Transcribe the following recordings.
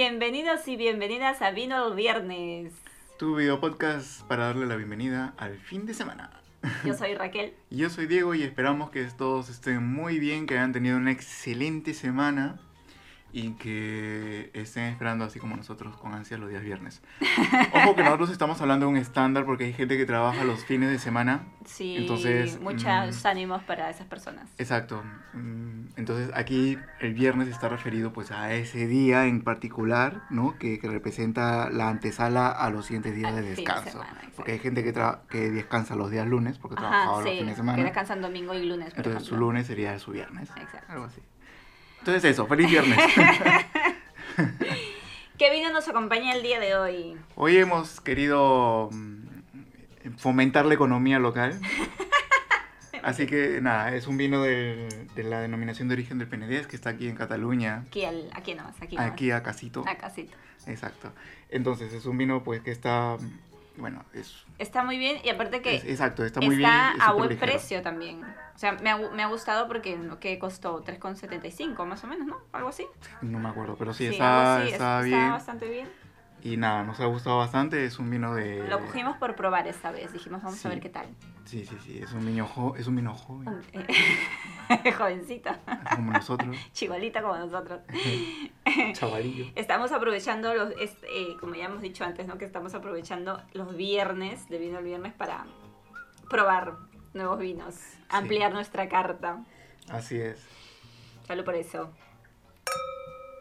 Bienvenidos y bienvenidas a Vino el Viernes. Tu video podcast para darle la bienvenida al fin de semana. Yo soy Raquel. Y yo soy Diego y esperamos que todos estén muy bien, que hayan tenido una excelente semana y que estén esperando así como nosotros con ansia los días viernes. Ojo que nosotros estamos hablando de un estándar porque hay gente que trabaja los fines de semana. Sí, Entonces, muchos mm, ánimos para esas personas. Exacto. Mm, Entonces aquí el viernes está referido pues a ese día en particular, ¿no? Que, que representa la antesala a los siguientes días Al de descanso. semana, porque hay gente que, tra- que descansa los días lunes porque trabajaba Ajá, los sí, fines de que semana. descansan domingo y lunes, por Entonces su lunes sería su viernes. Exacto. Algo así. Entonces eso, feliz viernes. ¿Qué vino nos acompaña el día de hoy? Hoy hemos querido mm, fomentar la economía local. Así que nada, es un vino de, la denominación de origen del Penedés que está aquí en Cataluña, Aquí, al, aquí nomás, aquí nomás. aquí a Casito. A casito. Exacto. Entonces es un vino pues que está, bueno, es, Está muy bien y aparte que es- exacto, está muy bien. está a buen ligero. precio también. O sea, me ha, me ha gustado porque que costó 3,75 más o menos, ¿no? Algo así. No me acuerdo, pero sí, algo está, así, está está bien. bastante bien. Y nada, nos ha gustado bastante. Es un vino de. Lo cogimos por probar esta vez. Dijimos, vamos a Sí. ver qué tal. Sí, sí, sí. Es un vino, jo- es un vino joven, Jovencita, como nosotros. chivalita como nosotros. Chavalillo. Estamos aprovechando los, este, eh, como ya hemos dicho antes, ¿no? Que estamos aprovechando los viernes, de vino el viernes, para probar nuevos vinos, ampliar nuestra carta. Así es. Solo por eso.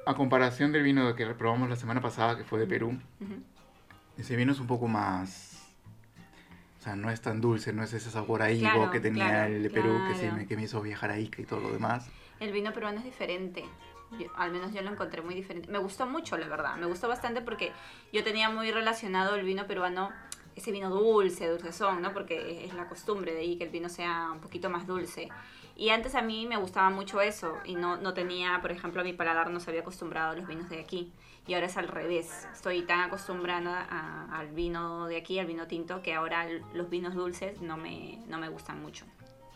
A comparación del vino que probamos la semana pasada, que fue de Perú, Ujú. ese vino es un poco más. O sea, no es tan dulce, no es ese sabor a higo Claro, que tenía claro, el de Perú, que, se claro. me, que me hizo viajar a Ica y todo lo demás. El vino peruano es diferente. Yo- al menos yo lo encontré muy diferente. Me gustó mucho, la verdad. Me gustó bastante porque yo tenía muy relacionado el vino peruano, ese vino dulce, dulcezón, ¿no? Porque es la costumbre de ahí que el vino sea un poquito más dulce. Y antes a mí me gustaba mucho eso y no, no tenía, por ejemplo, a mi paladar no se había acostumbrado a los vinos de aquí. Y ahora es al revés. Estoy tan acostumbrada a- al vino de aquí, al vino tinto, que ahora los vinos dulces no me, no me gustan mucho.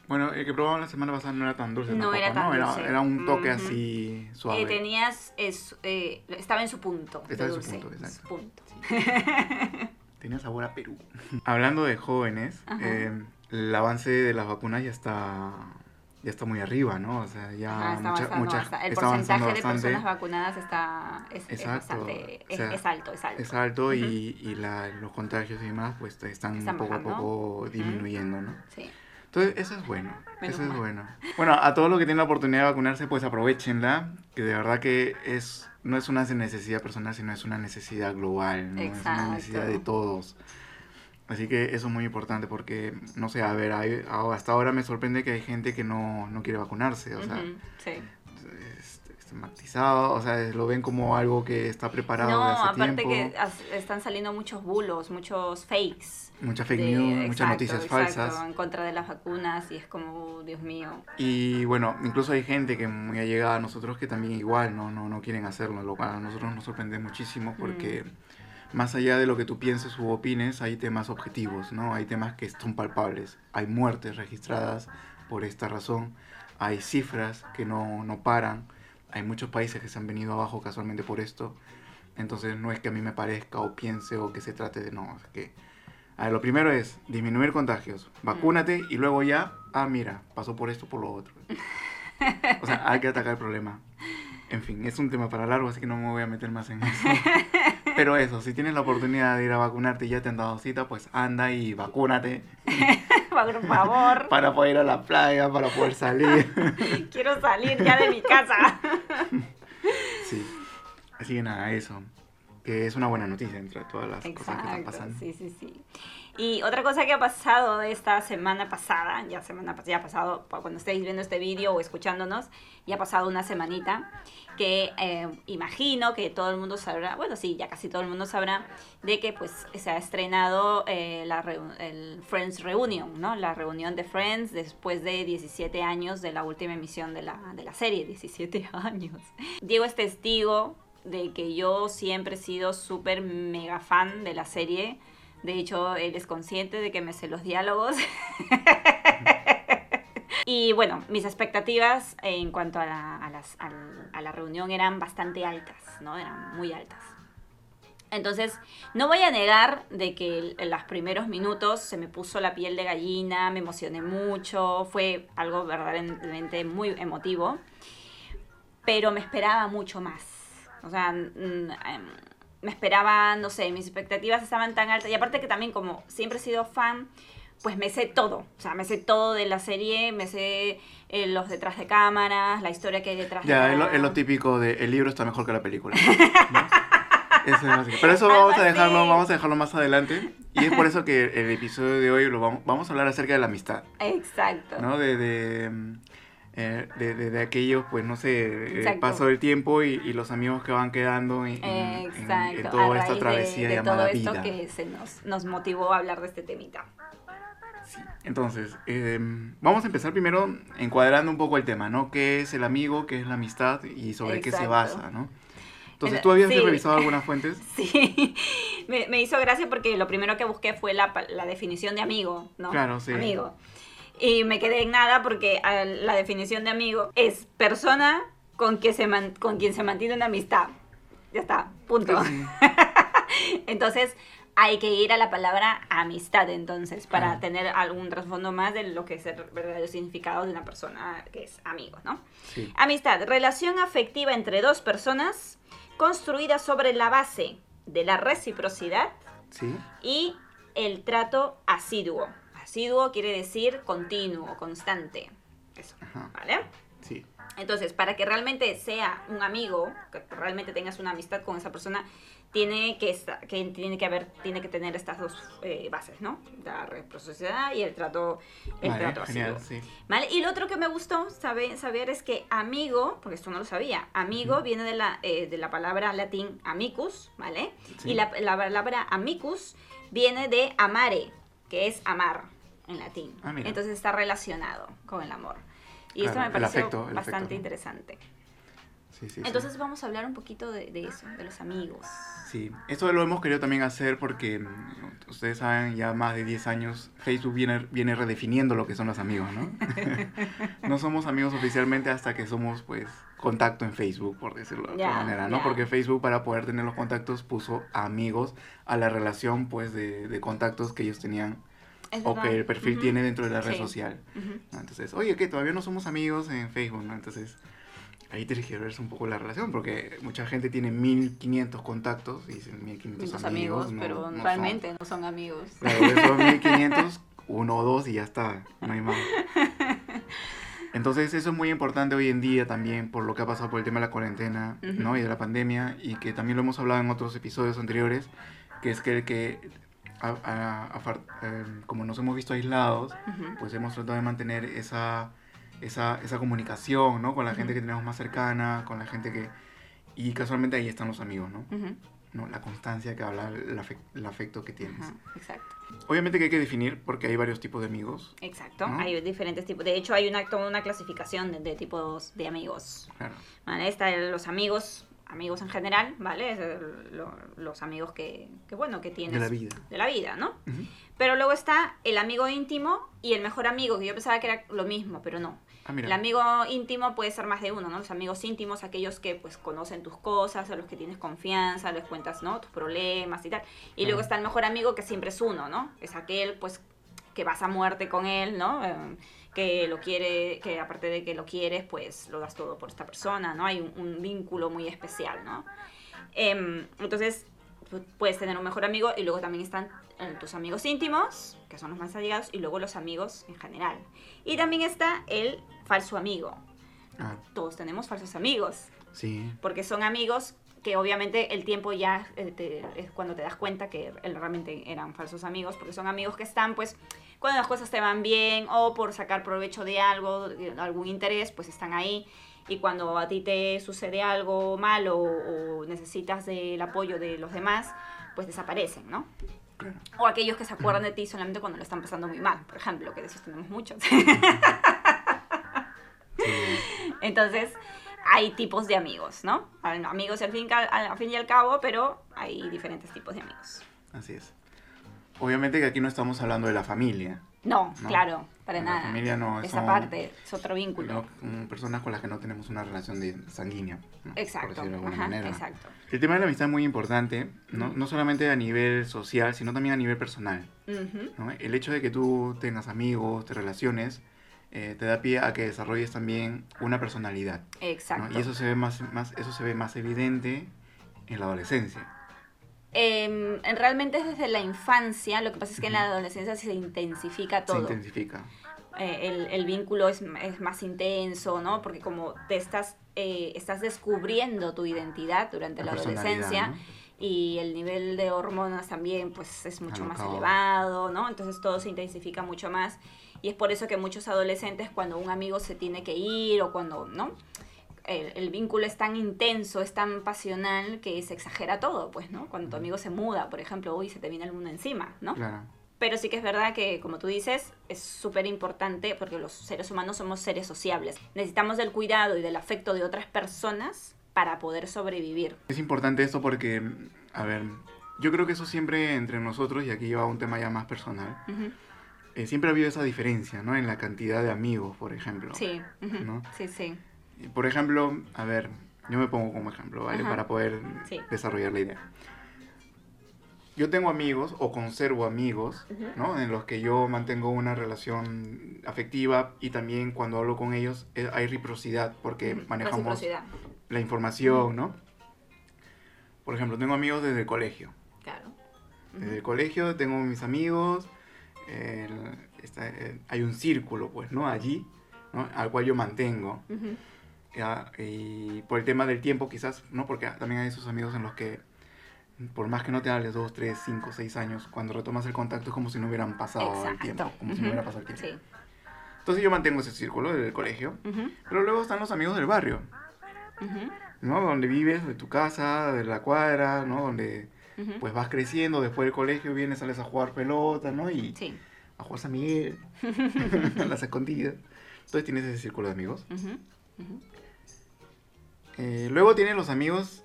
Bueno, el que probamos la semana pasada no era tan dulce No tampoco, era tan ¿no? Era, dulce. era un toque Ujú. así suave. Eh, tenías, es, eh, estaba en su punto. Estaba en su dulce, punto, exacto. punto. Tenía sabor a Perú. Hablando de jóvenes, eh, el avance de las vacunas ya está ya está muy arriba, ¿no? O sea, ya Ajá, está mucha- avanzando mucha-. El está porcentaje de bastante. personas vacunadas está es, es bastante o es, sea, es alto, es alto. Es alto y, y la- los contagios y demás pues están, Están poco a poco disminuyendo, ¿no? Sí. Entonces, eso es bueno, Menos eso es bueno. Bueno, a todos los que tienen la oportunidad de vacunarse, pues aprovechenla, que de verdad que es no es una necesidad personal, sino es una necesidad global, ¿no? Es Exacto. una necesidad de todos. Así que eso es muy importante porque, no sé, a ver, hay- hasta ahora me sorprende que hay gente que no, no quiere vacunarse, o sea, sí. es- estigmatizado, o sea, lo ven como algo que está preparado No, de hace aparte tiempo. que as- están saliendo muchos bulos, muchos fakes. Muchas fake de- news, muchas noticias exacto, falsas. en contra de las vacunas y es como, "Uh, Dios mío. Y bueno, incluso hay gente que muy allegada a nosotros que también igual no, no, no quieren hacerlo, lo cual a nosotros nos sorprende muchísimo porque más allá de lo que tú pienses u opines, hay temas objetivos, ¿no? Hay temas que son palpables. Hay muertes registradas por esta razón, hay cifras que no, no paran, hay muchos países que se han venido abajo casualmente por esto. Entonces no es que a mí me parezca o piense o que se trate de no, es que... A ver, lo primero es disminuir contagios, vacúnate y luego ya, ah, mira, pasó por esto, por lo otro. O sea, hay que atacar el problema. En fin, es un tema para largo, así que no me voy a meter más en eso. Pero eso, si tienes la oportunidad de ir a vacunarte y ya te han dado cita, pues anda y vacúnate Por favor, para poder ir a la playa, para poder salir. quiero salir ya de mi casa. Sí. Así que nada, eso. Que es una buena noticia entre todas las cosas que están pasando. sí, sí, sí. Y otra cosa que ha pasado esta semana pasada, ya semana ya ha pasado, pa- cuando estéis viendo este vídeo o escuchándonos, ya ha pasado una semanita, que eh, imagino que todo el mundo sabrá, bueno, sí, ya casi todo el mundo sabrá, de que pues se ha estrenado eh, la el Friends Reunion, ¿no? La reunión de Friends después de 17 años de la última emisión de la, de la serie, 17 años. Diego es testigo de que yo siempre he sido súper mega fan de la serie. De hecho, él es consciente de que me sé los diálogos. Y bueno, mis expectativas en cuanto a la, a las- a la reunión eran bastante altas, ¿no? Eran muy altas. Entonces, no voy a negar de que en los primeros minutos se me puso la piel de gallina, me emocioné mucho, fue algo verdaderamente muy emotivo, pero me esperaba mucho más. O sea, mm, em, me esperaba, no sé, mis expectativas estaban tan altas y aparte que también como siempre he sido fan, pues me sé todo, o sea, me sé todo de la serie, me sé eh, los detrás de cámaras, la historia que hay detrás de Ya, es lo, cámaras. es lo típico de el libro está mejor que la película. ¿no? Eso es básico. Pero eso vamos a dejarlo, vamos a dejarlo más adelante. Y es por eso que el episodio de hoy lo vamos, vamos a hablar acerca de la amistad, Exacto. ¿no? De, de, eh, de, de- de aquellos, pues no sé, el Exacto. paso del tiempo y, y los amigos que van quedando en, en- toda esta travesía de, llamada todo esto vida. que se nos, nos motivó a hablar de este temita. Entonces, eh, vamos a empezar primero encuadrando un poco el tema, ¿no? ¿Qué es el amigo? ¿Qué es la amistad? Y sobre qué se basa, ¿no? Entonces, Mira, ¿tú habías sí. revisado algunas fuentes? Sí, me, me hizo gracia porque lo primero que busqué fue la, la definición de amigo, ¿no? Claro, sí. Amigo. Y me quedé en nada porque la definición de amigo es persona con, que se man- con quien se mantiene una amistad. Ya está, punto. Sí. Entonces, hay que ir a la palabra amistad, entonces, para Ah. tener algún trasfondo más de lo que es el verdadero significado de una persona que es amigo, ¿no? Sí. Amistad, relación afectiva entre dos personas construida sobre la base de la reciprocidad Sí. y el trato asiduo. Asiduo quiere decir continuo, constante. Eso, Ajá. ¿vale? Sí. Entonces, para que realmente sea un amigo, que realmente tengas una amistad con esa persona, tiene que, tiene que haber, tiene que tener estas dos eh, bases, ¿no? La reciprocidad y el trato, el Vale, trato genial, sí. ¿Vale? Y lo otro que me gustó saber, saber es que amigo, porque esto no lo sabía, amigo viene de la, eh, de la palabra latín amicus, ¿vale? Sí. Y la, la palabra amicus viene de amare, que es amar en latín. Ah. Entonces está relacionado con el amor. Y esto me pareció afecto, bastante interesante. Sí, sí, sí. Entonces vamos a hablar un poquito de, de eso, de los amigos. Sí, esto lo hemos querido también hacer porque mm, ustedes saben, ya más de 10 años Facebook viene, viene redefiniendo lo que son los amigos, ¿no? no somos amigos oficialmente hasta que somos, pues, contacto en Facebook, por decirlo de Ya, alguna manera, ¿no? ya. Porque Facebook para poder tener los contactos puso amigos a la relación, pues, de, de contactos que ellos tenían o que el perfil Ujú. tiene dentro de la red social. Ujú. ¿no? Entonces, oye, que todavía no somos amigos en Facebook, ¿no? Entonces, ahí tienes que verse un poco la relación, porque mucha gente tiene 1500 contactos y dicen 1500 Los amigos, amigos, no- pero no son. realmente no son amigos. Claro, esos 1500, uno o dos y ya está, no hay más. Entonces, eso es muy importante hoy en día también por lo que ha pasado por el tema de la cuarentena, ¿no? Ujú. Y de la pandemia, y que también lo hemos hablado en otros episodios anteriores, que es que el que, a- a- a em, como nos hemos visto aislados, Ujú. pues hemos tratado de mantener esa, esa, esa comunicación, ¿no? Con la gente que tenemos más cercana, con la gente que... Y casualmente ahí están los amigos, ¿no? ¿No? La constancia que habla, el, afec- el afecto que tienes. Ajá, Exacto. Obviamente que hay que definir porque hay varios tipos de amigos. Exacto. ¿No? Hay diferentes tipos. De hecho, hay una, toda una clasificación de, de tipos de amigos. Claro. ¿Vale? Están los amigos, amigos en general, ¿vale? Es el- lo- los amigos que, que, bueno, que tienes. De la vida. De la vida, ¿no? Pero luego está el amigo íntimo y el mejor amigo, que yo pensaba que era lo mismo, pero no. Ah. El amigo íntimo puede ser más de uno, ¿no? Los amigos íntimos, aquellos que pues conocen tus cosas, a los que tienes confianza, les cuentas, ¿no? Tus problemas y tal. Y luego está el mejor amigo que siempre es uno, ¿no? Es aquel pues que vas a muerte con él, ¿no? Eh, que lo quiere, que aparte de que lo quieres, pues lo das todo por esta persona, ¿no? Hay un, un vínculo muy especial, ¿no? Em, entonces, pu- puedes tener un mejor amigo y luego también están eh, tus amigos íntimos, que son los más allegados, y luego los amigos en general. Y también está el falso amigo. Ah, Todos tenemos falsos amigos, sí. porque son amigos que obviamente el tiempo ya eh, te- es cuando te das cuenta que realmente eran falsos amigos, porque son amigos que están pues cuando las cosas te van bien o por sacar provecho de algo, de algún interés, pues están ahí. Y cuando a ti te sucede algo malo o necesitas del apoyo de los demás, pues desaparecen, ¿no? Claro. O aquellos que se acuerdan de ti solamente cuando lo están pasando muy mal, por ejemplo, que de esos tenemos muchos. Entonces, hay tipos de amigos, ¿no? Amigos al fin, al fin y al cabo, pero hay diferentes tipos de amigos. Así es. Obviamente que aquí no estamos hablando de la familia. No, No. claro, para La nada. familia no, Esa son- parte es otro vínculo. ¿no? Personas con las que no tenemos una relación de sanguínea. ¿no? Por Exacto. decirlo de alguna Ajá, manera. exacto. El tema de la amistad es muy importante, ¿no? No solamente a nivel social, sino también a nivel personal. Ujú. ¿no? El hecho de que tú tengas amigos, te relaciones, eh, te da pie a que desarrolles también una personalidad. Exacto. Y eso se ve más, más, eso se ve más evidente en la adolescencia. En- realmente es desde la infancia, lo que pasa es que en la adolescencia se intensifica Se todo. intensifica. Eh, el, el vínculo es, es más intenso, ¿no? Porque como te estás, eh, estás descubriendo tu identidad durante la, adolescencia ¿no? y el nivel de hormonas también pues es mucho más elevado, ¿no? Entonces todo se intensifica mucho más y es por eso que muchos adolescentes cuando un amigo se tiene que ir o cuando, ¿no? El, el vínculo es tan intenso, es tan pasional que se exagera todo, pues, ¿no? Cuando tu amigo se muda, por ejemplo, uy, se te viene el mundo encima, ¿no? Claro. Pero sí que es verdad que, como tú dices, es súper importante porque los seres humanos somos seres sociables. Necesitamos del cuidado y del afecto de otras personas para poder sobrevivir. Es importante esto porque, a ver, yo creo que eso siempre entre nosotros, y aquí lleva un tema ya más personal, Ujú. eh, siempre ha habido esa diferencia, ¿no? En la cantidad de amigos, por ejemplo. Sí, ujú. ¿no? sí, sí. Por ejemplo, a ver, yo me pongo como ejemplo, ¿vale? Ajá. Para poder Sí. desarrollar la idea. Yo tengo amigos o conservo amigos, Ujú. ¿no? En los que yo mantengo una relación afectiva y también cuando hablo con ellos eh, hay reciprocidad porque Ujú. manejamos Reciprocidad, la información, ¿no? Por ejemplo, tengo amigos desde el colegio. claro. Desde el colegio tengo mis amigos, el- está- eh, hay un círculo, pues, ¿no? Allí, ¿no? Al cual yo mantengo. Ya, y por el tema del tiempo quizás, ¿no? Porque también hay esos amigos en los que, por más que no te hables dos, tres, cinco, seis años, cuando retomas el contacto es como si no hubieran pasado el Exacto. tiempo, como si Ujú. no hubiera pasado el tiempo. Sí. Entonces yo mantengo ese círculo del colegio, Ujú. pero luego están los amigos del barrio, Ujú. ¿no? Donde vives, de tu casa, de la cuadra, ¿no? Donde pues vas creciendo, después del colegio vienes, sales a jugar pelota, ¿no? Y Sí. a jugar San Miguel, a las escondidas. Entonces tienes ese círculo de amigos. Eh, luego tienen los amigos.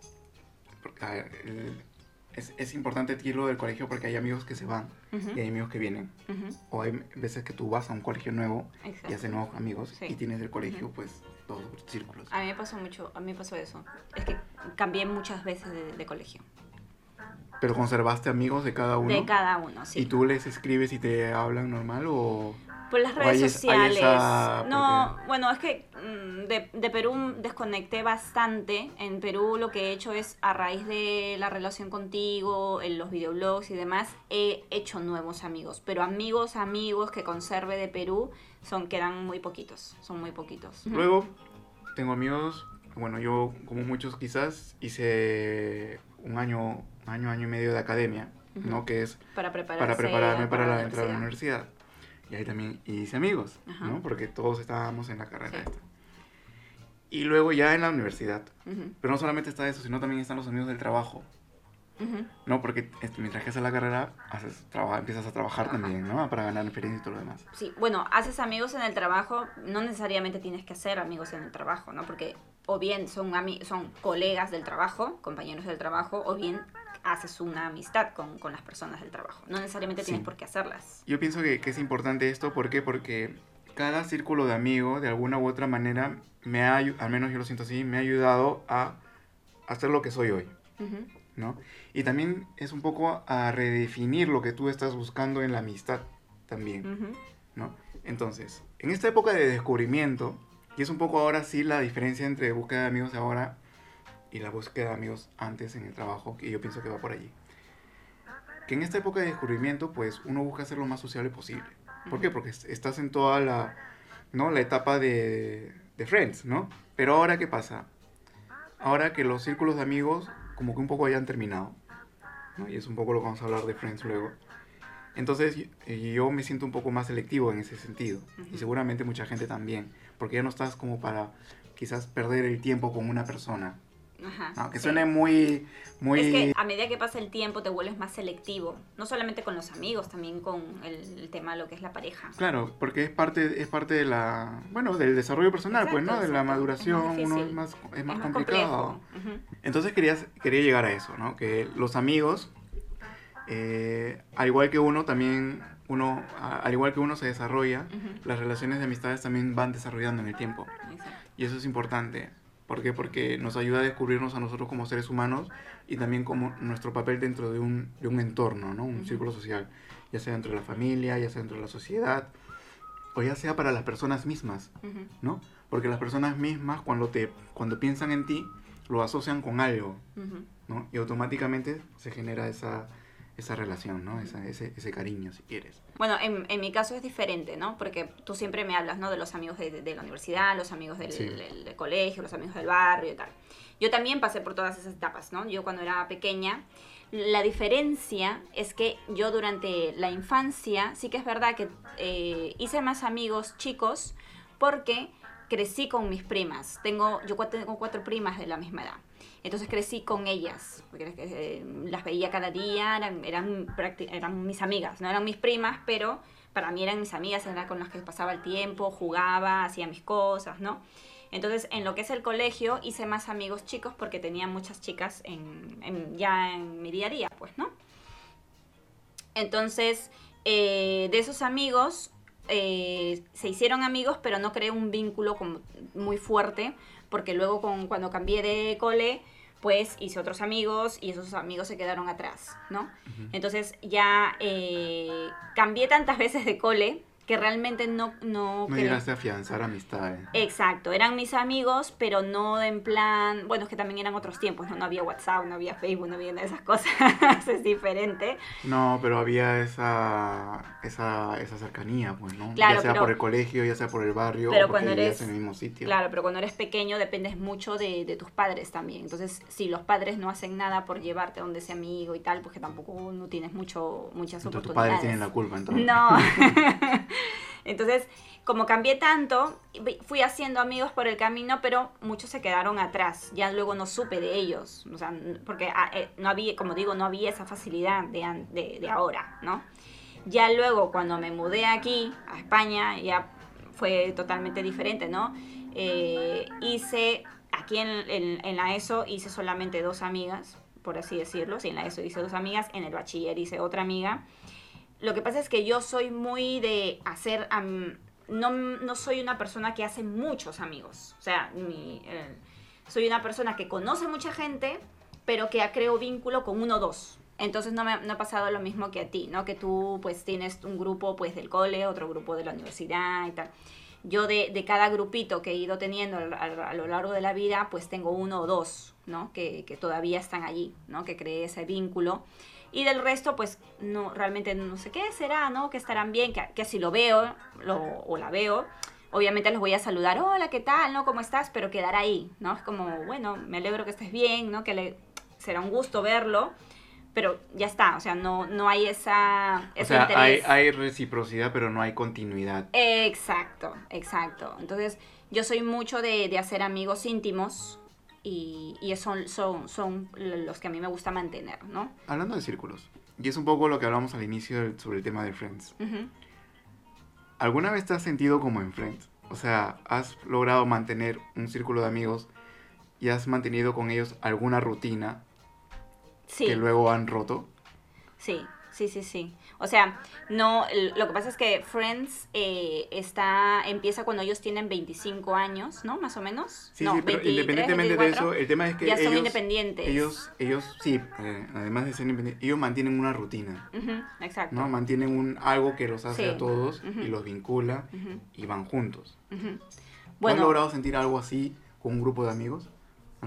porque, a ver, el- es, es importante decirlo del colegio porque hay amigos que se van Ujú. y hay amigos que vienen. O hay veces que tú vas a un colegio nuevo y haces nuevos amigos Sí. y tienes del colegio, Ujú. pues, dos círculos. A mí me pasó mucho, a mí me pasó eso. Es que cambié muchas veces de, de colegio. Pero conservaste amigos de cada uno. De cada uno, sí. ¿Y tú les escribes y te hablan normal o...? Por las hay redes hay sociales. esa- No, bueno, es que mm, de, de Perú desconecté bastante. En Perú lo que he hecho es, a raíz de la relación contigo, en los videoblogs y demás, he hecho nuevos amigos. Pero amigos, amigos que conserve de Perú, son quedan muy poquitos. Son muy poquitos. Luego, tengo amigos, bueno, yo como muchos quizás hice un año, año, año y medio de academia, ¿no? Que es Para para prepararme para la la entrada a la universidad. Y ahí también hice amigos, Ajá. ¿no? Porque todos estábamos en la carrera Sí. esta. Y luego ya en la universidad. Ujú, Pero no solamente está eso, sino también están los amigos del trabajo, ujú. ¿no? Porque mientras que haces la carrera, haces, traba- empiezas a trabajar también, ¿no? Para ganar experiencia y todo lo demás. Sí, bueno, haces amigos en el trabajo, no necesariamente tienes que hacer amigos en el trabajo, ¿no? Porque o bien son, son colegas del trabajo, compañeros del trabajo, o bien haces una amistad con, con las personas del trabajo. No necesariamente tienes por qué hacerlas. Yo pienso que, que es importante esto, ¿por qué? Porque cada círculo de amigos, de alguna u otra manera, me ha, al menos yo lo siento así, me ha ayudado a hacer lo que soy hoy, ¿no? Y también es un poco a redefinir lo que tú estás buscando en la amistad también. ¿no? Entonces, en esta época de descubrimiento, y es un poco ahora sí la diferencia entre búsqueda de amigos ahora y la búsqueda de amigos antes en el trabajo, que yo pienso que va por allí. Que en esta época de descubrimiento, pues uno busca ser lo más sociable posible. ¿Por qué? Porque es- estás en toda la, ¿no? la etapa de, de Friends, ¿no? Pero ahora, ¿qué pasa? Ahora que los círculos de amigos como que un poco hayan terminado, ¿no? Y es un poco lo que vamos a hablar de Friends luego. Entonces y- y yo me siento un poco más selectivo en ese sentido. Y seguramente mucha gente también. Porque ya no estás como para quizás perder el tiempo con una persona. Ajá, Aunque sí. suene muy... muy Es que a medida que pasa el tiempo te vuelves más selectivo, no solamente con los amigos, también con el, el tema de lo que es la pareja. Claro, porque es parte, es parte de la... Bueno, del desarrollo personal, pues, ¿no? De la maduración, Es más uno es más, es más es más complicado. Entonces quería, quería llegar a eso, ¿no? Que los amigos eh, al igual que uno también, uno, al igual que uno se desarrolla, las relaciones de amistades también van desarrollando en el tiempo. Exacto. Y eso es importante. ¿Por qué? Porque nos ayuda a descubrirnos a nosotros como seres humanos y también como nuestro papel dentro de un, de un entorno, ¿no? Un círculo social. Ya sea dentro de la familia, ya sea dentro de la sociedad, o ya sea para las personas mismas. ¿no? Porque las personas mismas cuando, te, cuando piensan en ti, lo asocian con algo. ¿no? Y automáticamente se genera esa, esa relación, ¿no? Esa- ese, ese cariño, si quieres. Bueno, en, en mi caso es diferente, ¿no? Porque tú siempre me hablas, ¿no? De los amigos de, de la universidad, los amigos del, Sí. del- del colegio, los amigos del barrio y tal. Yo también pasé por todas esas etapas, ¿no? Yo cuando era pequeña, la diferencia es que yo durante la infancia, sí que es verdad que eh, hice más amigos chicos porque crecí con mis primas. Tengo, yo tengo cuatro primas de la misma edad. Entonces crecí con ellas, porque eh, las veía cada día, eran, eran, eran mis amigas, no eran mis primas, pero para mí eran mis amigas, eran con las que pasaba el tiempo, jugaba, hacía mis cosas, ¿no? Entonces, en lo que es el colegio, hice más amigos chicos porque tenía muchas chicas en, ya en mi día a día, pues, ¿no? Entonces, eh, de esos amigos, eh, se hicieron amigos, pero no creé un vínculo muy fuerte, porque luego cuando cambié de cole, pues hice otros amigos y esos amigos se quedaron atrás, ¿no? Entonces ya eh, cambié tantas veces de cole que realmente no... No, No llegaste a afianzar amistades. Exacto, eran mis amigos, pero no en plan, bueno, es que también eran otros tiempos, ¿no? No había WhatsApp, no había Facebook, no había nada de esas cosas, es diferente. No, pero había esa, esa, esa cercanía, pues, ¿no? Claro, ya sea pero- por el colegio, ya sea por el barrio, pero o porque cuando eres- en el mismo sitio. Claro, pero cuando eres pequeño dependes mucho de, de tus padres también. Entonces, si los padres no hacen nada por llevarte a donde ese amigo y tal, pues que tampoco no tienes mucho, muchas Entonces tus oportunidades. padres tienen la culpa, entonces. No. Entonces, como cambié tanto, fui haciendo amigos por el camino, pero muchos se quedaron atrás. Ya luego no supe de ellos. O sea, porque ah, eh, no había, como digo, no había esa facilidad de, ahora, ¿no? Ya luego, cuando me mudé aquí, a España, ya fue totalmente diferente, ¿no? Eh, hice, aquí en, en- en la ESO, hice solamente dos amigas, por así decirlo. Sí, en la ESO hice dos amigas, en el bachiller hice otra amiga. Lo que pasa es que yo soy muy de hacer... am- no, no soy una persona que hace muchos amigos. O sea, eh, soy una persona que conoce mucha gente, pero que ha creado vínculo con uno o dos. Entonces no me no ha pasado lo mismo que a ti, ¿no? Que tú pues tienes un grupo pues del cole, otro grupo de la universidad y tal. Yo de, de cada grupito que he ido teniendo a lo largo de la vida, pues tengo uno o dos, ¿no? Que, que todavía están allí, ¿no? Que creé ese vínculo. Y del resto, pues no, realmente no sé qué será, ¿no? Que estarán bien, que, que si lo veo lo, o la veo, obviamente les voy a saludar, hola, ¿qué tal? ¿No? ¿Cómo estás? Pero quedar ahí, ¿no? Es como, bueno, me alegro que estés bien, ¿no? Que le, será un gusto verlo, pero ya está, o sea, no, no hay esa, O sea, hay, interés. hay reciprocidad, pero no hay continuidad. Exacto, exacto. Entonces, yo soy mucho de, de hacer amigos íntimos y, y son, son, son los que a mí me gusta mantener, ¿no? Hablando de círculos, y es un poco lo que hablamos al inicio sobre el tema de Friends. ¿Alguna vez te has sentido como en Friends? O sea, ¿has logrado mantener un círculo de amigos y has mantenido con ellos alguna rutina Sí. que luego han roto? Sí, sí, sí, sí. O sea, no, lo que pasa es que Friends eh, está, empieza cuando ellos tienen 25 años, ¿no? Más o menos. Sí, no, sí, pero 23, independientemente de 24, eso, el tema es que ya son ellos, independientes. ellos, ellos, sí, eh, además de ser independientes, ellos mantienen una rutina, exacto. ¿no? Mantienen un, algo que los hace Sí. a todos y los vincula y van juntos. ¿Tú ¿Has logrado sentir algo así con un grupo de amigos?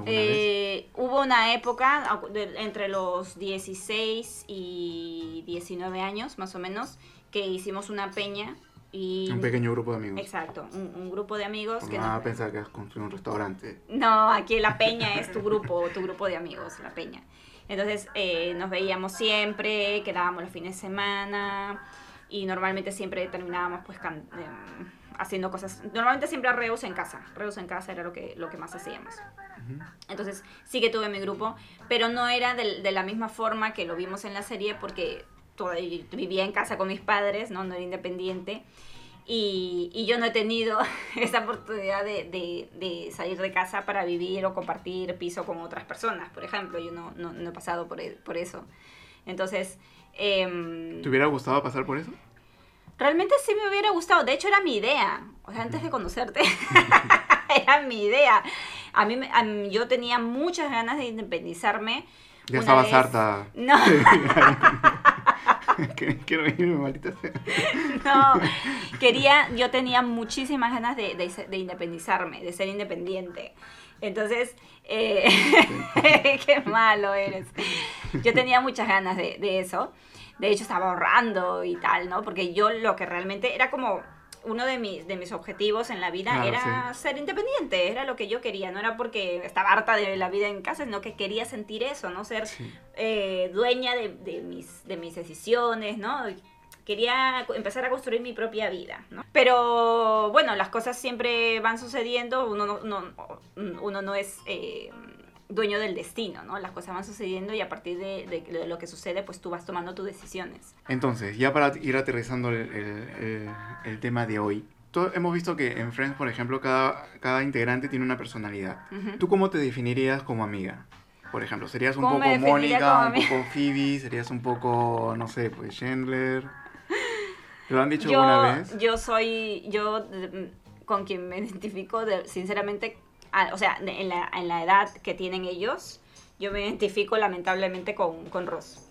Eh, hubo una época de- entre los 16 y 19 años, más o menos, que hicimos una peña y... Un pequeño grupo de amigos. Exacto, un, un grupo de amigos Porque que... no van nos- a pensar que has construido un restaurante. No, aquí la peña es tu grupo, tu grupo de amigos, la peña. Entonces eh, nos veíamos siempre, quedábamos los fines de semana y normalmente siempre terminábamos pues can- em, haciendo cosas, normalmente siempre reus en casa, reus en casa era lo que, lo que más hacíamos. Entonces sí que tuve mi grupo, pero no era de, de la misma forma que lo vimos en la serie porque todavía vivía en casa con mis padres, no, no era independiente. Y, y yo no he tenido esa oportunidad de, de- de salir de casa para vivir o compartir piso con otras personas, por ejemplo. Yo no, no, no he pasado por, e- por eso. Entonces... em, ¿Te hubiera gustado pasar por eso? Realmente sí me hubiera gustado. De hecho, era mi idea. O sea, antes de conocerte, era mi idea. A mí, a mí- yo tenía muchas ganas de independizarme. Ya estabas vez- harta. No, Quiero irme, maldita no. Quería, yo tenía muchísimas ganas de, de se- de independizarme, de ser independiente. Entonces, eh, qué malo eres. Yo tenía muchas ganas de, de eso. De hecho, estaba ahorrando y tal, ¿no? Porque yo lo que realmente era como uno de mis, de mis objetivos en la vida Claro, era ser independiente, era lo que yo quería, no era porque estaba harta de la vida en casa, sino que quería sentir eso, ¿no? Ser Sí. eh, dueña de, de mis, de mis decisiones, ¿no? Quería empezar a construir mi propia vida, ¿no? Pero bueno, las cosas siempre van sucediendo, uno no, no- uno no es eh, dueño del destino, ¿no? Las cosas van sucediendo y a partir de, de- de lo que sucede, pues tú vas tomando tus decisiones. Entonces, ya para ir aterrizando el, el- el- el tema de hoy. hemos visto que en Friends, por ejemplo, cada, cada integrante tiene una personalidad. ¿Tú cómo te definirías como amiga? Por ejemplo, ¿serías un ¿Cómo poco Mónica, un poco Phoebe, serías un poco, no sé, pues Chandler? ¿Te lo han dicho yo, alguna vez? Yo soy, yo con quien me identifico, de- sinceramente, a- o sea, en la, en la edad que tienen ellos, yo me identifico lamentablemente con, con Ross.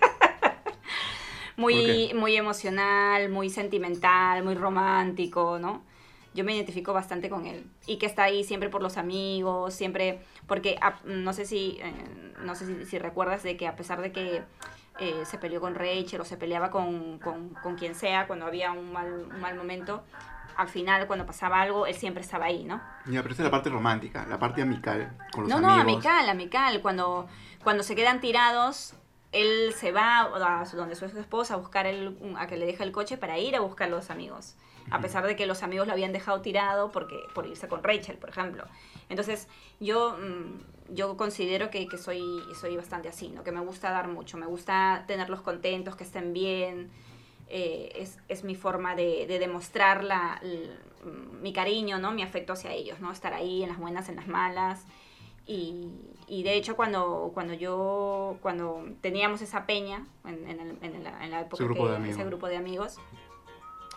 muy, muy emocional, muy sentimental, muy romántico, ¿no? Yo me identifico bastante con él. Y que está ahí siempre por los amigos, siempre... Porque ah, no sé si, eh, no sé si, si recuerdas de que a pesar de que eh, se peleó con Rachel o se peleaba con, con, con quien sea cuando había un mal, un mal momento, al final cuando pasaba algo, él siempre estaba ahí, ¿no? Ya, pero es la parte romántica, la parte amical, con los No, no, amigos. amical, amical. Cuando, cuando se quedan tirados, él se va a donde su esposa a buscar el, a que le deje el coche para ir a buscar a los amigos. A pesar de que los amigos lo habían dejado tirado porque, por irse con Rachel, por ejemplo. Entonces, yo, mm, yo considero que, que soy, soy bastante así, ¿no? Que me gusta dar mucho, me gusta tenerlos contentos, que estén bien. Eh, es, es mi forma de, de demostrar la, mi cariño, ¿no? Mi afecto hacia ellos, ¿no? Estar ahí en las buenas, en las malas. Y, y de hecho cuando, cuando yo, cuando teníamos esa peña en, en, el- en la, en la época Ese grupo que- de ese grupo de amigos,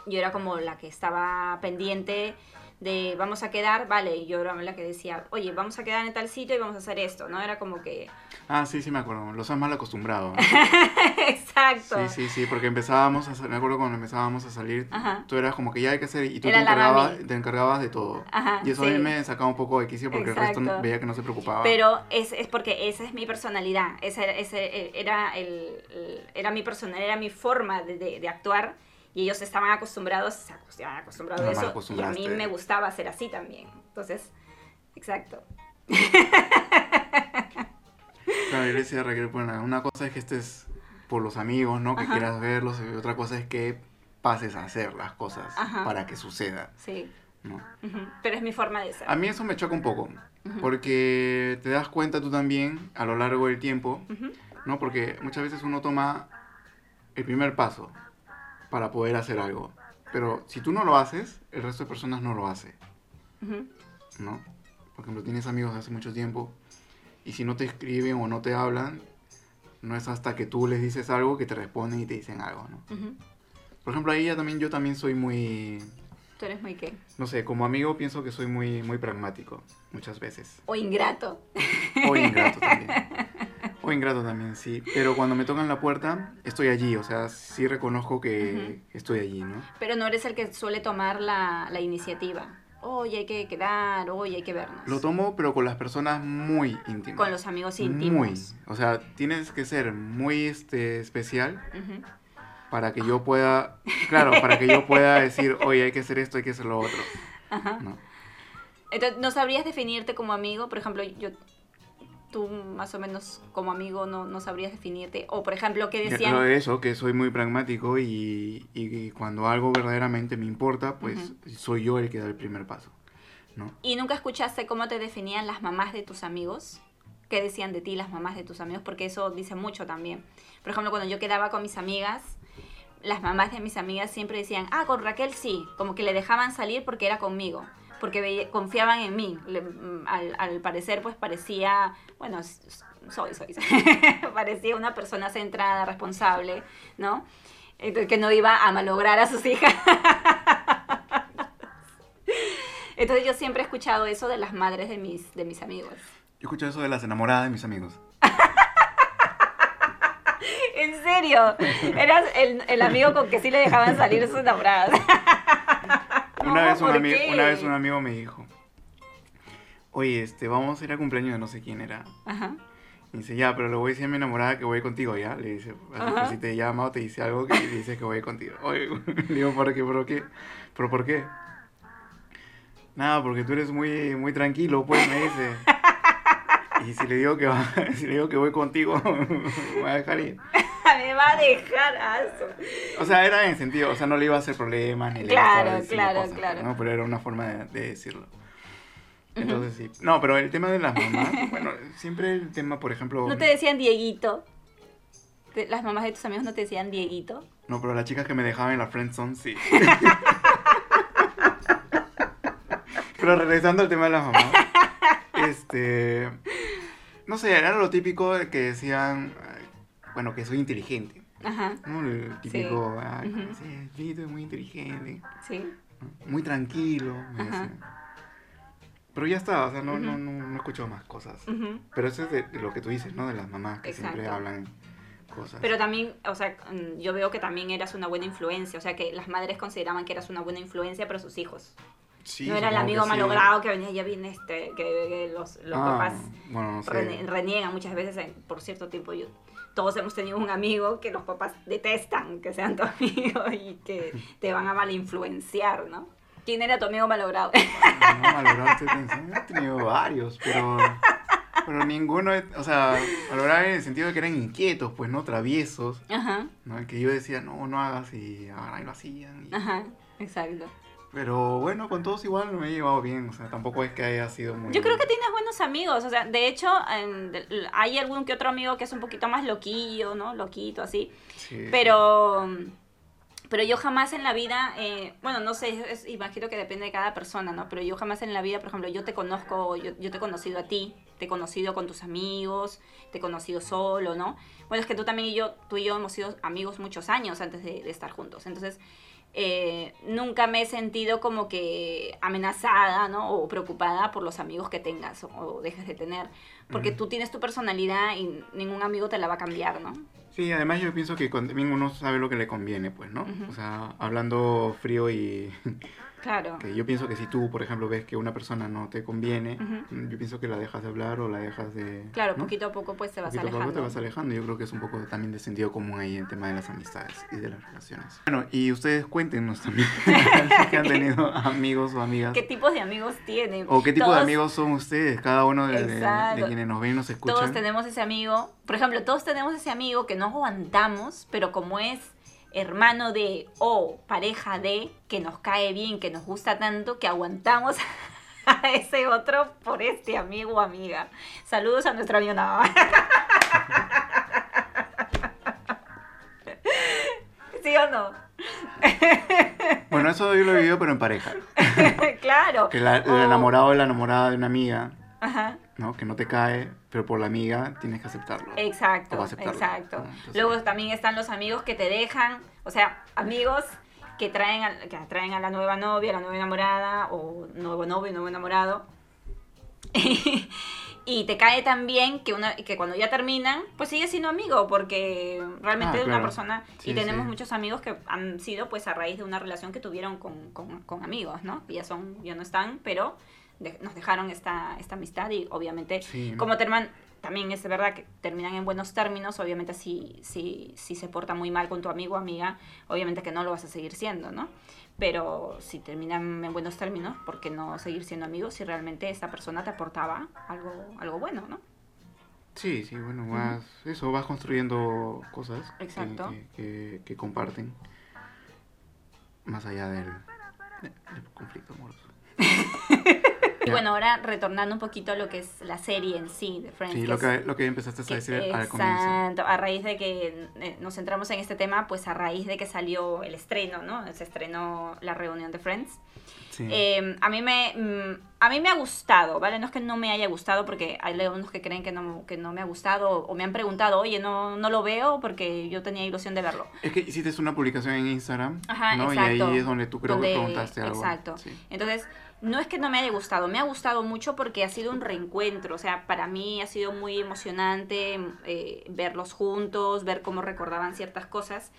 yo era como la que estaba pendiente de vamos a quedar, vale, y yo era la que decía, oye, vamos a quedar en tal sitio y vamos a hacer esto, ¿no? Era como que, Ah, sí, sí me acuerdo. Los has mal acostumbrado. ¿no? exacto. Sí, sí, sí, porque empezábamos a me acuerdo cuando empezábamos a salir, Ajá. tú eras como que ya hay que hacer y tú te Era encargabas, te encargabas de todo. Ajá, y eso a sí. mí me sacaba un poco de quicio porque el resto Exacto. veía que no se preocupaba. Pero es, es porque esa es mi personalidad, ese, ese era, el, el- era mi personalidad, era mi forma de, de- de actuar y ellos estaban acostumbrados, se estaban acostumbrados a eso y a mí acostumbraste. me gustaba ser así también. Entonces, exacto. Claro, yo le decía a Raquel, bueno, una cosa es que estés por los amigos, ¿no? Que Ajá. quieras verlos, y otra cosa es que pases a hacer las cosas Ajá. para que suceda, Sí, ¿no? pero es mi forma de ser. A mí eso me choca un poco, porque te das cuenta tú también a lo largo del tiempo, ¿no? Porque muchas veces uno toma el primer paso para poder hacer algo, pero si tú no lo haces, el resto de personas no lo hace, ujú. ¿no? Por ejemplo, tienes amigos de hace mucho tiempo y si no te escriben o no te hablan, no es hasta que tú les dices algo que te responden y te dicen algo, ¿no? Ujú. Por ejemplo, ahí ya también yo también soy muy, Tú eres muy qué? no sé, como amigo pienso que soy muy, muy pragmático muchas veces. O ingrato. O ingrato también. O ingrato también, sí. Pero cuando me tocan la puerta, estoy allí. O sea, sí reconozco que estoy allí, ¿no? Pero no eres el que suele tomar la, la iniciativa. Oye, hay que quedar, oye, hay que vernos. Lo tomo, pero con las personas muy íntimas. Con los amigos íntimos. Muy. O sea, tienes que ser muy este, especial Ujú. para que yo pueda, claro, para que yo pueda decir, oye, hay que hacer esto, hay que hacer lo otro. Ajá. ¿no? Entonces, ¿no sabrías definirte como amigo? Por ejemplo, yo, tú más o menos como amigo no, no sabrías definirte. O, por ejemplo, Ya, decían... De eso, que soy muy pragmático y, y cuando algo verdaderamente me importa, pues soy yo el que da el primer paso, ¿no? ¿Y nunca escuchaste cómo te definían las mamás de tus amigos? ¿Qué decían de ti las mamás de tus amigos? Porque eso dice mucho también. Por ejemplo, cuando yo quedaba con mis amigas, las mamás de mis amigas siempre decían, ah, con Raquel sí, como que le dejaban salir porque era conmigo. Porque veía- confiaban en mí. Le- mm, al, al parecer, pues parecía, bueno, soy, soy, parecía una persona centrada, responsable, ¿no? Entonces, que no iba a malograr a sus hijas. Entonces yo siempre he escuchado eso de las madres de mis, de mis amigos. Yo escucho eso de las enamoradas de mis amigos. ¿En serio? Eras el, el amigo con que sí le dejaban salir sus enamoradas. Una, vez un ¿por ami- qué? una vez un amigo me dijo, oye, este, vamos a ir al cumpleaños de no sé quién era. Ajá. Y dice, ya, pero le voy a decir a mi enamorada que voy contigo, ¿ya? Le dice, que si te llama o te dice algo, que le dices que voy contigo. Oye, le digo, ¿por qué? ¿Por qué? ¿Pero por qué? Nada, porque tú eres muy, muy tranquilo, pues, me dice. Y si le digo que, va- si le digo que voy contigo, me va a dejar ir. Me va a dejar aso. O sea, era en sentido, o sea, no le iba a hacer problemas, ni le iba a Claro, estar claro, cosas, claro. ¿no? Pero era una forma de, de decirlo. Entonces sí. No, pero el tema de las mamás, bueno, siempre el tema, por ejemplo... ¿No te decían Dieguito? ¿Las mamás de tus amigos no te decían Dieguito? No, pero las chicas que me dejaban en la friendzone, sí. pero regresando al tema de las mamás, este... No sé, era lo típico de que decían, bueno, que soy inteligente. Ajá, ¿no? El típico, Ujú. sí, Lito es muy inteligente. sí. muy tranquilo, me Ajá. Pero ya está, o sea, no, no, Ujú. no, no escucho más cosas. ujú. Pero eso es de, de lo que tú dices, ¿no? De las mamás que siempre Exacto. hablan cosas. Pero también, o sea, mm, yo veo que también eras una buena influencia. O sea, que las madres consideraban que eras una buena influencia para sus hijos. Sí, no era el amigo que sí. malogrado que venía, ya viene este, que, que los, los Ah, papás Bueno, no sé. reniegan muchas veces en- por cierto tiempo. Yo, todos hemos tenido un amigo que los papás detestan que sean tu amigo y que te van a mal influenciar, ¿no? ¿Quién era tu amigo malogrado? No, malogrado estoy pensando. He tenido varios, pero. Pero ninguno, o sea, malogrado en el sentido de que eran inquietos, pues, ¿no? Traviesos, ajá, ¿no? Que yo decía, no, no hagas y ahora lo hacían. y- ajá, exacto. Pero bueno, con todos igual me he llevado bien, o sea, tampoco es que haya sido muy. Yo creo que tienes buenos amigos, o sea, de hecho, en- de- hay algún que otro amigo que es un poquito más loquillo, ¿no? Loquito, así. Sí, Pero, pero yo jamás en la vida, eh, bueno, no sé, es- imagino que depende de cada persona, ¿no? Pero yo jamás en la vida, por ejemplo, yo te conozco, yo, yo te he conocido a ti, te he conocido con tus amigos, te he conocido solo, ¿no? Bueno, es que tú también y yo, tú y yo hemos sido amigos muchos años antes de, de estar juntos. Entonces, eh, nunca me he sentido como que amenazada, ¿no? O preocupada por los amigos que tengas o, o dejes de tener. Porque tú tienes tu personalidad y ningún amigo te la va a cambiar, ¿no? Sí, además yo pienso que también uno sabe lo que le conviene, pues, ¿no? O sea, hablando frío y Claro. que yo pienso que si tú, por ejemplo, ves que una persona no te conviene, Ujú. yo pienso que la dejas de hablar o la dejas de... Claro, ¿no? poquito a poco pues te vas Poquito a poco alejando. te vas alejando. Yo creo que es un poco también de sentido común ahí el tema de las amistades y de las relaciones. Bueno, y ustedes cuéntenos también si han tenido amigos o amigas. ¿Qué tipos de amigos tienen? ¿O qué tipo de Todos- amigos son ustedes? Cada uno de, de- de quienes nos ven y nos escuchan. Todos tenemos ese amigo. Por ejemplo, todos tenemos ese amigo que no aguantamos, pero como es hermano de o pareja de, que nos cae bien, que nos gusta tanto, que aguantamos a ese otro por este amigo o amiga. Saludos a nuestro amigo. No. ¿Sí o no? Bueno, eso yo lo he vivido, pero en pareja. claro. Que la- el O- enamorado o la enamorada de una amiga, Ajá. ¿no? Que no te cae, pero por la amiga tienes que aceptarlo. Exacto, aceptarlo. exacto. Ah, entonces- Luego también están los amigos que te dejan, o sea, amigos que traen, al- que traen a la nueva novia, a la nueva enamorada, o nuevo novio, nuevo enamorado. y te cae tan bien que, una, que cuando ya terminan, pues sigue siendo amigo, porque realmente Ah, es una persona, Sí, y tenemos sí. muchos amigos que han sido pues a raíz de una relación que tuvieron con, con- con amigos, ¿no? Que ya son, ya no están, pero de- nos dejaron esta, esta amistad y obviamente Sí. como terman, también es verdad que terminan en buenos términos, obviamente si, si, si se porta muy mal con tu amigo o amiga, obviamente que no lo vas a seguir siendo, ¿no? Pero si terminan en buenos términos, ¿por qué no seguir siendo amigos si realmente esta persona te aportaba algo, algo bueno, ¿no? Sí, sí, bueno, vas, eso, vas construyendo cosas que- Exacto. Que, que- que comparten más allá del, del conflicto amoroso. Y bueno, ahora retornando un poquito a lo que es la serie en sí de Friends. Sí, que lo es- que, lo que empezaste a decir al comienzo. Exacto, a raíz de que eh, nos centramos en este tema, pues a raíz de que salió el estreno, ¿no? Se estrenó la reunión de Friends. Sí. Eh, a, mí me, mm, a mí me ha gustado, ¿vale? No es que no me haya gustado, porque hay algunos que creen que no, que no me ha gustado o me han preguntado, oye, no, no lo veo porque yo tenía ilusión de verlo. Es que hiciste una publicación en Instagram, Ajá, ¿no? exacto. Y ahí es donde tú creo Donde- que preguntaste algo. Exacto. Sí. Entonces, no es que no me haya gustado, me ha gustado mucho porque ha sido un reencuentro, o sea, para mí ha sido muy emocionante eh, verlos juntos, ver cómo recordaban ciertas cosas.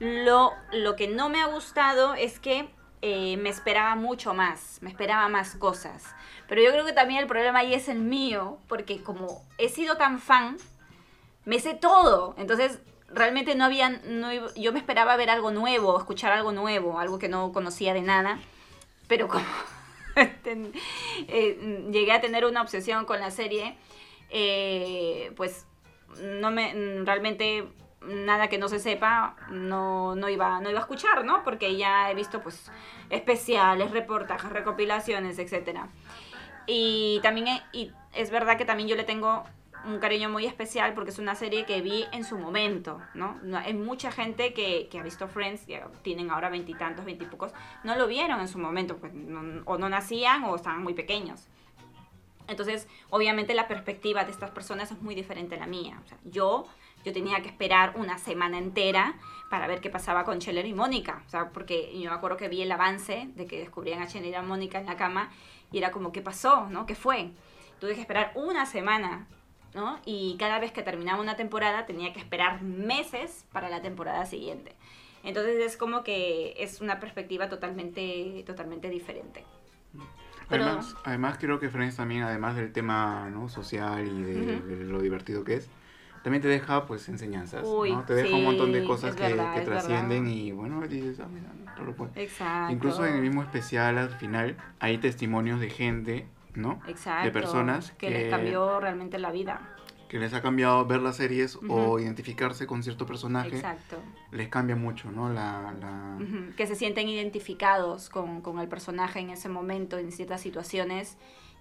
Lo, lo que no me ha gustado es que eh, me esperaba mucho más, me esperaba más cosas. Pero yo creo que también el problema ahí es el mío, porque como he sido tan fan, me sé todo. Entonces, realmente no había, no yo me esperaba ver algo nuevo, escuchar algo nuevo, algo que no conocía de nada. Pero como eh, llegué a tener una obsesión con la serie, eh, pues no me realmente nada que no se sepa no, no iba no iba a escuchar no porque ya he visto pues especiales reportajes recopilaciones etcétera. Y también y es verdad que también yo le tengo un cariño muy especial porque es una serie que vi en su momento, ¿no? No- Hay mucha gente que, que ha visto Friends, ya tienen ahora veintitantos, veintipocos, no lo vieron en su momento, pues, o no nacían o estaban muy pequeños. Entonces, obviamente la perspectiva de estas personas es muy diferente a la mía. Yo, yo tenía que esperar una semana entera para ver qué pasaba con Scheller y Mónica. O sea, porque yo me acuerdo que vi el avance de que descubrían a Scheller y a Mónica en la cama y era como, ¿qué pasó? ¿No? ¿Qué fue? Tuve que esperar una semana, ¿no? Y cada vez que terminaba una temporada tenía que esperar meses para la temporada siguiente. Entonces es como que es una perspectiva totalmente, totalmente diferente. Pero- Además, además creo que Friends también, además del tema ¿no? social y de, Ujú. de lo divertido que es, también te deja pues enseñanzas, Uy, ¿no? Te deja un montón de sí, cosas que, verdad, que trascienden verdad. y bueno, dices, ah, mira, no lo puedo. Exacto. Incluso en el mismo especial al final hay testimonios de gente, ¿no? Exacto, de personas que, les cambió realmente la vida. que les ha cambiado ver las series o identificarse con cierto personaje, Exacto. les cambia mucho, ¿no? La, Que se sienten identificados con, con el personaje en ese momento, en ciertas situaciones,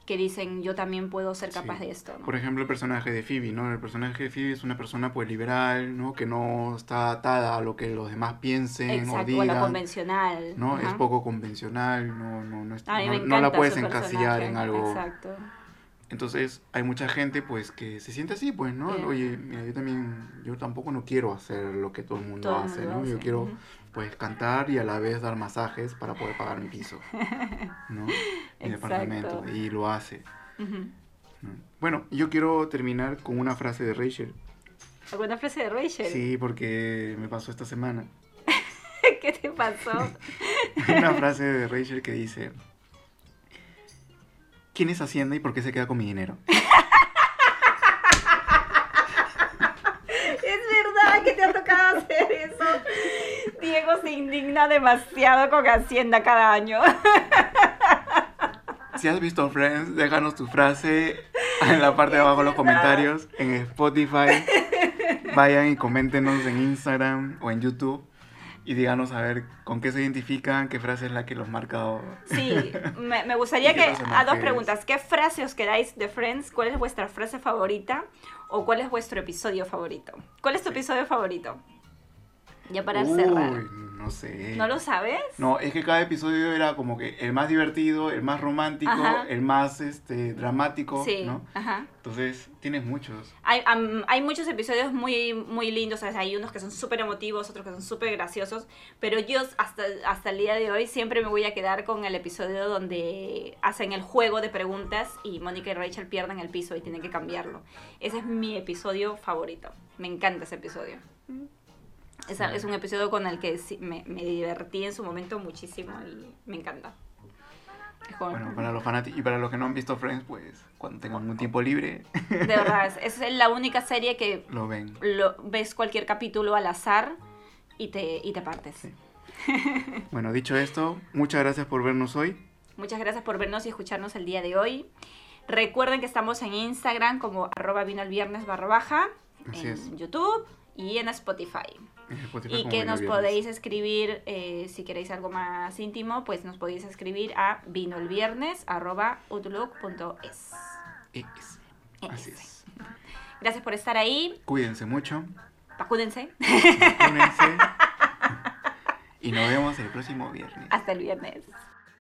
que dicen, yo también puedo ser capaz Sí. de esto. ¿no? Por ejemplo, el personaje de Phoebe, ¿no? El personaje de Phoebe es una persona pues liberal, ¿no? Que no está atada a lo que los demás piensen o Exacto, o a lo digan, convencional. ¿no? Es poco convencional, no, no, no, es- no- no la puedes encasillar en algo. Exacto. Entonces, hay mucha gente pues que se siente así, pues, ¿no? Oye, mira, yo también, yo tampoco no quiero hacer lo que todo el mundo Todo hace, mundo ¿no? Yo quiero. Pues cantar y a la vez dar masajes para poder pagar mi piso, ¿no? Mi departamento. Y lo hace. Bueno, yo quiero terminar con una frase de Rachel. ¿Alguna frase de Rachel? Sí, porque me pasó esta semana. ¿Qué te pasó? Una frase de Rachel que dice, ¿quién es Hacienda y por qué se queda con mi dinero? Es verdad que te ha tocado hacer eso. Diego se indigna demasiado con Hacienda cada año. Si has visto Friends, déjanos tu frase en la parte de abajo en los comentarios, en Spotify. Vayan y coméntenos en Instagram o en YouTube y díganos a ver con qué se identifican, qué frase es la que los marca. Sí, me, me gustaría ¿Y qué que a dos preguntas. ¿Qué frase os quedáis de Friends? ¿Cuál es vuestra frase favorita? ¿O cuál es vuestro episodio favorito? ¿Cuál es tu episodio favorito? Ya para Uy, cerrar. no sé. ¿No lo sabes? No, es que cada episodio era como que el más divertido, el más romántico, Ajá. el más este dramático, sí, ¿no? ajá. Entonces, tienes muchos. Hay, hay muchos episodios muy, muy lindos, o sea, hay unos que son súper emotivos, otros que son súper graciosos, pero yo hasta, hasta el día de hoy siempre me voy a quedar con el episodio donde hacen el juego de preguntas y Mónica y Rachel pierden el piso y tienen que cambiarlo. Ese es mi episodio favorito, me encanta ese episodio. Es, es un episodio con el que sí- me, me divertí en su momento muchísimo y me encanta. Bueno, para los fanáticos y para los que no han visto Friends, pues cuando tengan un tiempo libre, De verdad, es, es la única serie que lo ven. lo, ves cualquier capítulo al azar y te, y te partes. Sí. Bueno, dicho esto, muchas gracias por vernos hoy. Muchas gracias por vernos y escucharnos el día de hoy. Recuerden que estamos en Instagram como arroba vino el viernes barra baja, Así en es. YouTube y en Spotify. Y que nos podéis escribir, eh, si queréis algo más íntimo, pues nos podéis escribir a vinoelviernes.outlook.es. Es. Así es. Gracias por estar ahí. Cuídense mucho. Vacúdense. Vacúnense. y nos vemos el próximo viernes. Hasta el viernes.